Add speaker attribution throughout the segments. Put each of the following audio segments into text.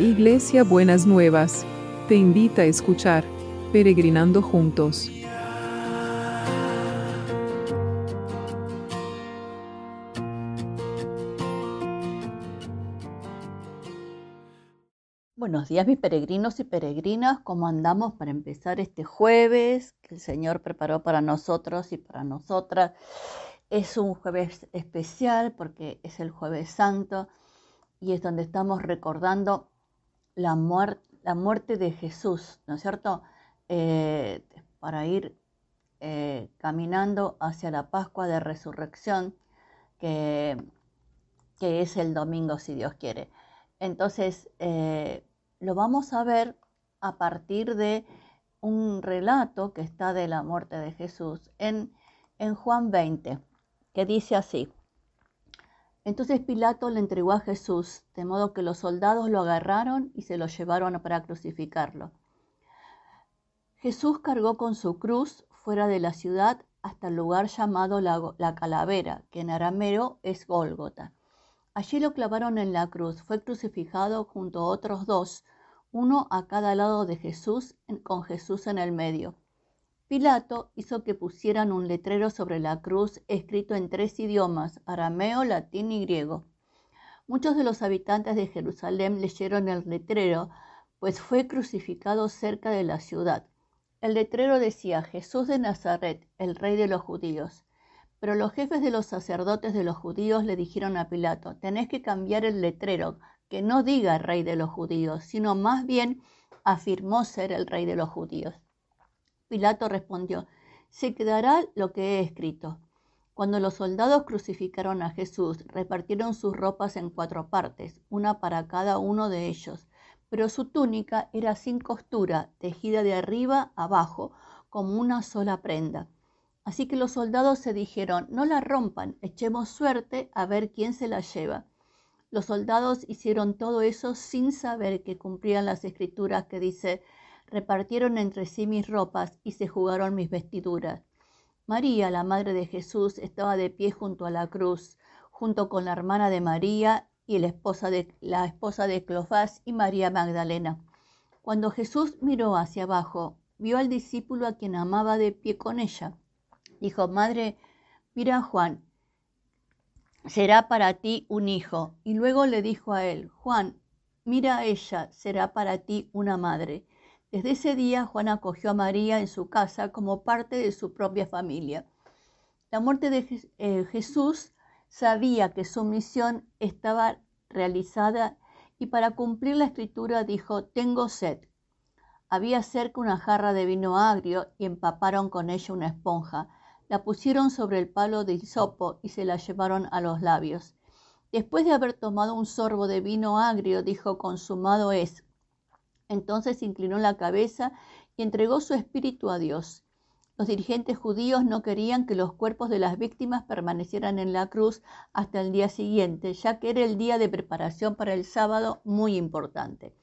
Speaker 1: Iglesia Buenas Nuevas, te invita a escuchar Peregrinando Juntos.
Speaker 2: Buenos días mis peregrinos y peregrinas, ¿cómo andamos para empezar este jueves que el Señor preparó para nosotros y para nosotras? Es un jueves especial porque es el jueves santo y es donde estamos recordando la, muerte de Jesús, ¿no es cierto? Eh, para ir eh, caminando hacia la Pascua de Resurrección, que, que, es el domingo, si Dios quiere. Entonces, eh, lo vamos a ver a partir de un relato que está de la muerte de Jesús en, en Juan 20, que dice así. Entonces Pilato le entregó a Jesús, de modo que los soldados lo agarraron y se lo llevaron para crucificarlo. Jesús cargó con su cruz fuera de la ciudad hasta el lugar llamado la, la calavera, que en arameo es Gólgota. Allí lo clavaron en la cruz. Fue crucificado junto a otros dos, uno a cada lado de Jesús, con Jesús en el medio. Pilato hizo que pusieran un letrero sobre la cruz escrito en tres idiomas, arameo, latín y griego. Muchos de los habitantes de Jerusalén leyeron el letrero, pues fue crucificado cerca de la ciudad. El letrero decía Jesús de Nazaret, el rey de los judíos. Pero los jefes de los sacerdotes de los judíos le dijeron a Pilato, tenés que cambiar el letrero, que no diga rey de los judíos, sino más bien afirmó ser el rey de los judíos. Pilato respondió, se quedará lo que he escrito. Cuando los soldados crucificaron a Jesús, repartieron sus ropas en cuatro partes, una para cada uno de ellos, pero su túnica era sin costura, tejida de arriba abajo, como una sola prenda. Así que los soldados se dijeron, no la rompan, echemos suerte a ver quién se la lleva. Los soldados hicieron todo eso sin saber que cumplían las escrituras que dice, repartieron entre sí mis ropas y se jugaron mis vestiduras. María, la madre de Jesús, estaba de pie junto a la cruz, junto con la hermana de María y la esposa de, la esposa de Clofás y María Magdalena. Cuando Jesús miró hacia abajo, vio al discípulo a quien amaba de pie con ella. Dijo, Madre, mira Juan, será para ti un hijo. Y luego le dijo a él, Juan, mira a ella, será para ti una madre. Desde ese día Juan acogió a María en su casa como parte de su propia familia. La muerte de eh, Jesús sabía que su misión estaba realizada y para cumplir la escritura dijo, tengo sed. Había cerca una jarra de vino agrio y empaparon con ella una esponja. La pusieron sobre el palo de hisopo y se la llevaron a los labios. Después de haber tomado un sorbo de vino agrio, dijo, consumado es. Entonces inclinó la cabeza y entregó su espíritu a Dios. Los dirigentes judíos no querían que los cuerpos de las víctimas permanecieran en la cruz hasta el día siguiente, ya que era el día de preparación para el sábado muy importante.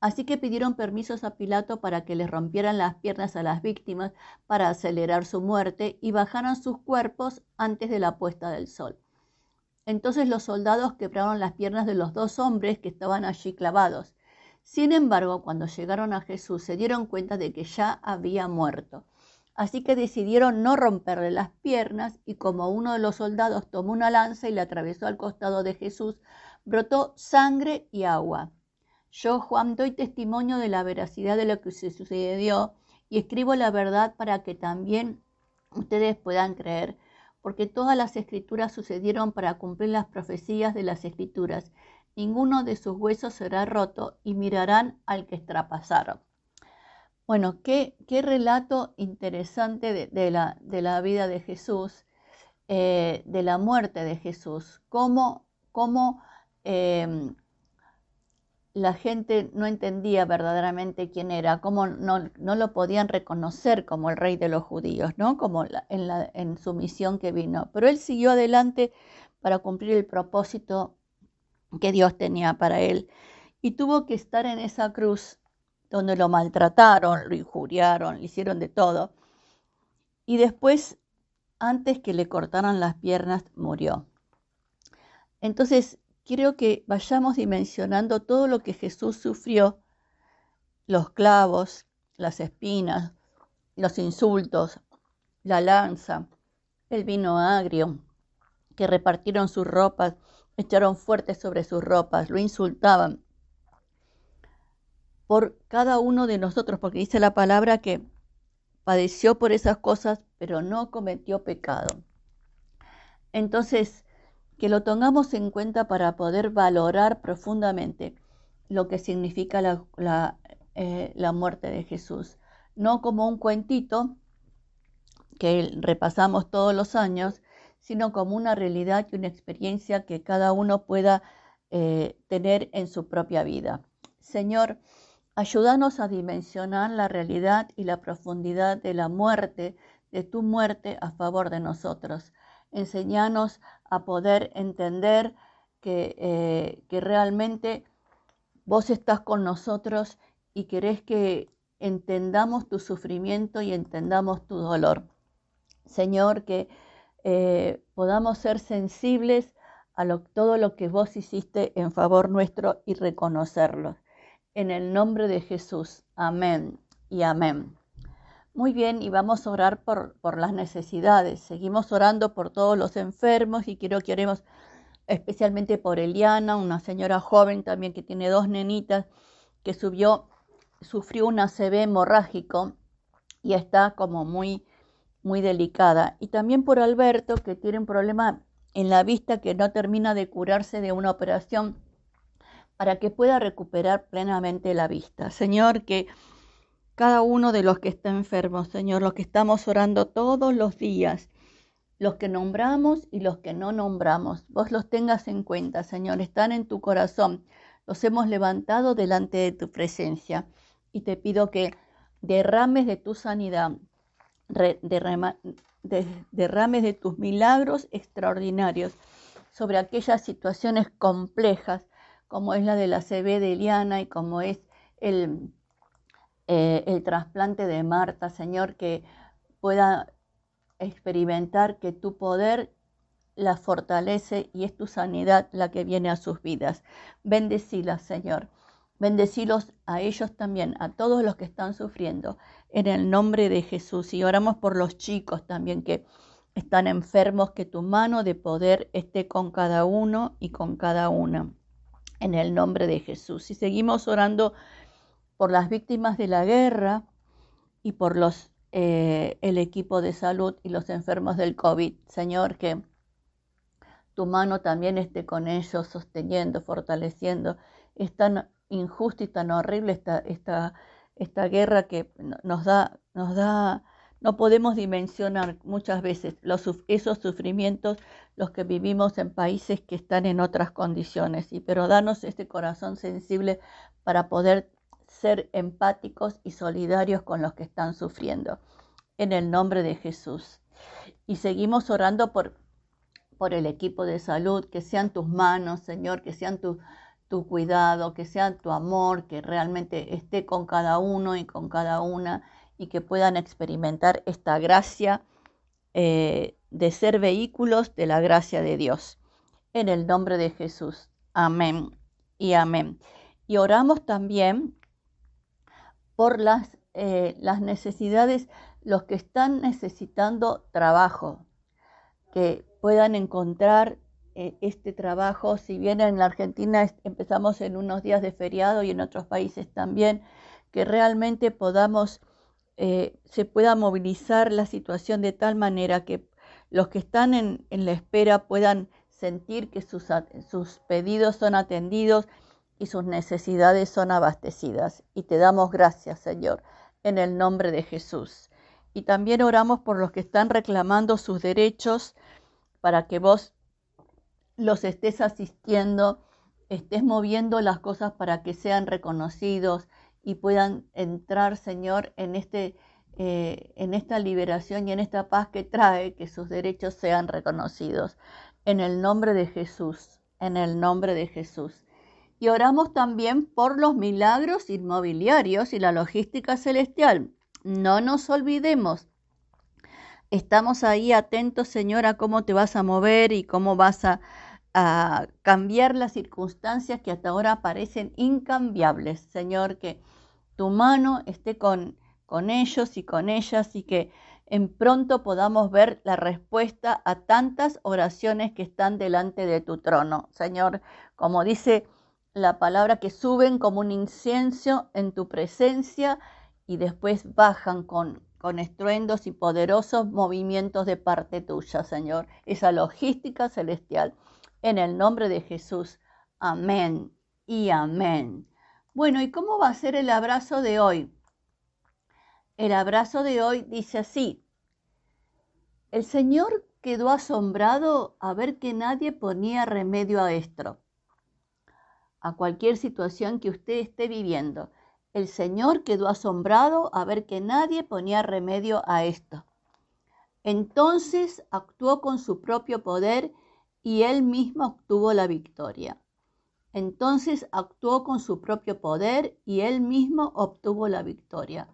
Speaker 2: Así que pidieron permisos a Pilato para que les rompieran las piernas a las víctimas para acelerar su muerte y bajaran sus cuerpos antes de la puesta del sol. Entonces los soldados quebraron las piernas de los dos hombres que estaban allí clavados. Sin embargo, cuando llegaron a Jesús se dieron cuenta de que ya había muerto. Así que decidieron no romperle las piernas y como uno de los soldados tomó una lanza y le atravesó al costado de Jesús, brotó sangre y agua. Yo, Juan, doy testimonio de la veracidad de lo que se sucedió y escribo la verdad para que también ustedes puedan creer, porque todas las escrituras sucedieron para cumplir las profecías de las escrituras ninguno de sus huesos será roto y mirarán al que extrapasaron. Bueno, qué, qué relato interesante de, la, de, la, vida de Jesús, eh, de la muerte de Jesús, cómo, cómo em, la gente no entendía verdaderamente quién era, cómo no, no, lo podían reconocer como el rey de los judíos, ¿no? como en, la, en su misión que vino. Pero él siguió adelante para cumplir el propósito que Dios tenía para él. Y tuvo que estar en esa cruz donde lo maltrataron, lo injuriaron, le hicieron de todo. Y después, antes que le cortaran las piernas, murió. Entonces, quiero que vayamos dimensionando todo lo que Jesús sufrió, los clavos, las espinas, los insultos, la lanza, el vino agrio, que repartieron sus ropas, echaron fuertes sobre sus ropas, lo insultaban. Por cada uno de nosotros, porque dice la palabra que padeció por esas cosas, pero no cometió pecado. Entonces, que lo tengamos en cuenta para poder valorar profundamente lo que significa la, eh, la muerte de Jesús. No como un cuentito que repasamos todos los años, sino como una realidad y una experiencia que cada uno pueda eh, tener en su propia vida. Señor, ayúdanos a dimensionar la realidad y la profundidad de la muerte, de tu muerte a favor de nosotros. Enseñanos a poder entender que, eh, que realmente vos estás con nosotros y querés que entendamos tu sufrimiento y entendamos tu dolor. Señor, que eh, podamos ser sensibles a todo lo que vos hiciste en favor nuestro y reconocerlo. En el nombre de Jesús. Amén y amén. Muy bien, y vamos a orar por, por las necesidades. Seguimos orando por todos los enfermos y quiero que oremos especialmente por Eliana, una señora joven también que tiene dos nenitas que subió, sufrió un ACV hemorrágico y está como muy muy delicada. Y también por Alberto, que tiene un problema en la vista que no termina de curarse de una operación para que pueda recuperar plenamente la vista. Señor, que cada uno de los que está enfermo, Señor, los que estamos orando todos los días, los que nombramos y los que no nombramos, vos los tengas en cuenta, Señor, están en tu corazón, los hemos levantado delante de tu presencia y te pido que derrames de tu sanidad derrames de tus milagros extraordinarios sobre aquellas situaciones complejas como es la de la CB de Eliana y como es el, eh, el trasplante de Marta, Señor, que pueda experimentar que tu poder la fortalece y es tu sanidad la que viene a sus vidas. Bendecilas, Señor. Bendecilos a ellos también, a todos los que están sufriendo, en el nombre de Jesús. Y oramos por los chicos también que están enfermos, que tu mano de poder esté con cada uno y con cada una, en el nombre de Jesús. Y seguimos orando por las víctimas de la guerra y por los, eh, el equipo de salud y los enfermos del COVID. Señor, que tu mano también esté con ellos, sosteniendo, fortaleciendo. Están injusta y tan horrible esta, esta, esta guerra que nos da, nos da, no podemos dimensionar muchas veces los, esos sufrimientos, los que vivimos en países que están en otras condiciones. Y, pero danos este corazón sensible para poder ser empáticos y solidarios con los que están sufriendo. En el nombre de Jesús. Y seguimos orando por, por el equipo de salud, que sean tus manos, Señor, que sean tus tu cuidado, que sea tu amor, que realmente esté con cada uno y con cada una y que puedan experimentar esta gracia eh, de ser vehículos de la gracia de Dios. En el nombre de Jesús. Amén y amén. Y oramos también por las, eh, las necesidades, los que están necesitando trabajo, que puedan encontrar este trabajo, si bien en la Argentina empezamos en unos días de feriado y en otros países también, que realmente podamos, eh, se pueda movilizar la situación de tal manera que los que están en, la espera puedan sentir que sus, sus pedidos son atendidos y sus necesidades son abastecidas. Y te damos gracias, Señor, en el nombre de Jesús. Y también oramos por los que están reclamando sus derechos para que vos los estés asistiendo, estés moviendo las cosas para que sean reconocidos y puedan entrar, Señor, en, este, eh, en esta liberación y en esta paz que trae que sus derechos sean reconocidos. En el nombre de Jesús, en el nombre de Jesús. Y oramos también por los milagros inmobiliarios y la logística celestial. No nos olvidemos. Estamos ahí atentos, Señor, a cómo te vas a mover y cómo vas a, a cambiar las circunstancias que hasta ahora parecen incambiables. Señor, que tu mano esté con, con ellos y con ellas y que en pronto podamos ver la respuesta a tantas oraciones que están delante de tu trono. Señor, como dice la palabra, que suben como un incienso en tu presencia y después bajan con, con estruendos y poderosos movimientos de parte tuya, Señor. Esa logística celestial. En el nombre de Jesús. Amén y amén. Bueno, ¿y cómo va a ser el abrazo de hoy? El abrazo de hoy dice así. El Señor quedó asombrado a ver que nadie ponía remedio a esto, a cualquier situación que usted esté viviendo. El Señor quedó asombrado a ver que nadie ponía remedio a esto. Entonces actuó con su propio poder y él mismo obtuvo la victoria. Entonces actuó con su propio poder y él mismo obtuvo la victoria.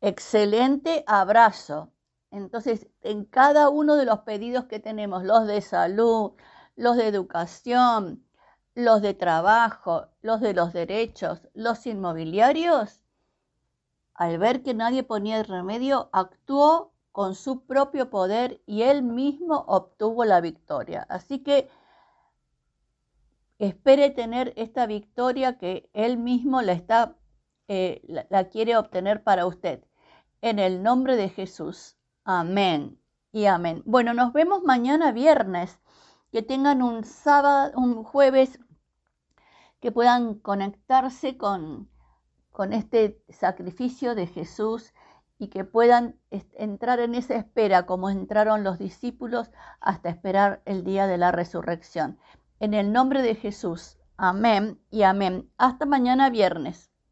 Speaker 2: Excelente abrazo. Entonces, en cada uno de los pedidos que tenemos, los de salud, los de educación, los de trabajo, los de los derechos, los inmobiliarios, al ver que nadie ponía el remedio, actuó con su propio poder y él mismo obtuvo la victoria. Así que espere tener esta victoria que él mismo la, está, eh, la quiere obtener para usted. En el nombre de Jesús. Amén y amén. Bueno, nos vemos mañana viernes. Que tengan un sábado, un jueves, que puedan conectarse con, con este sacrificio de Jesús y que puedan entrar en esa espera como entraron los discípulos hasta esperar el día de la resurrección. En el nombre de Jesús. Amén y amén. Hasta mañana viernes.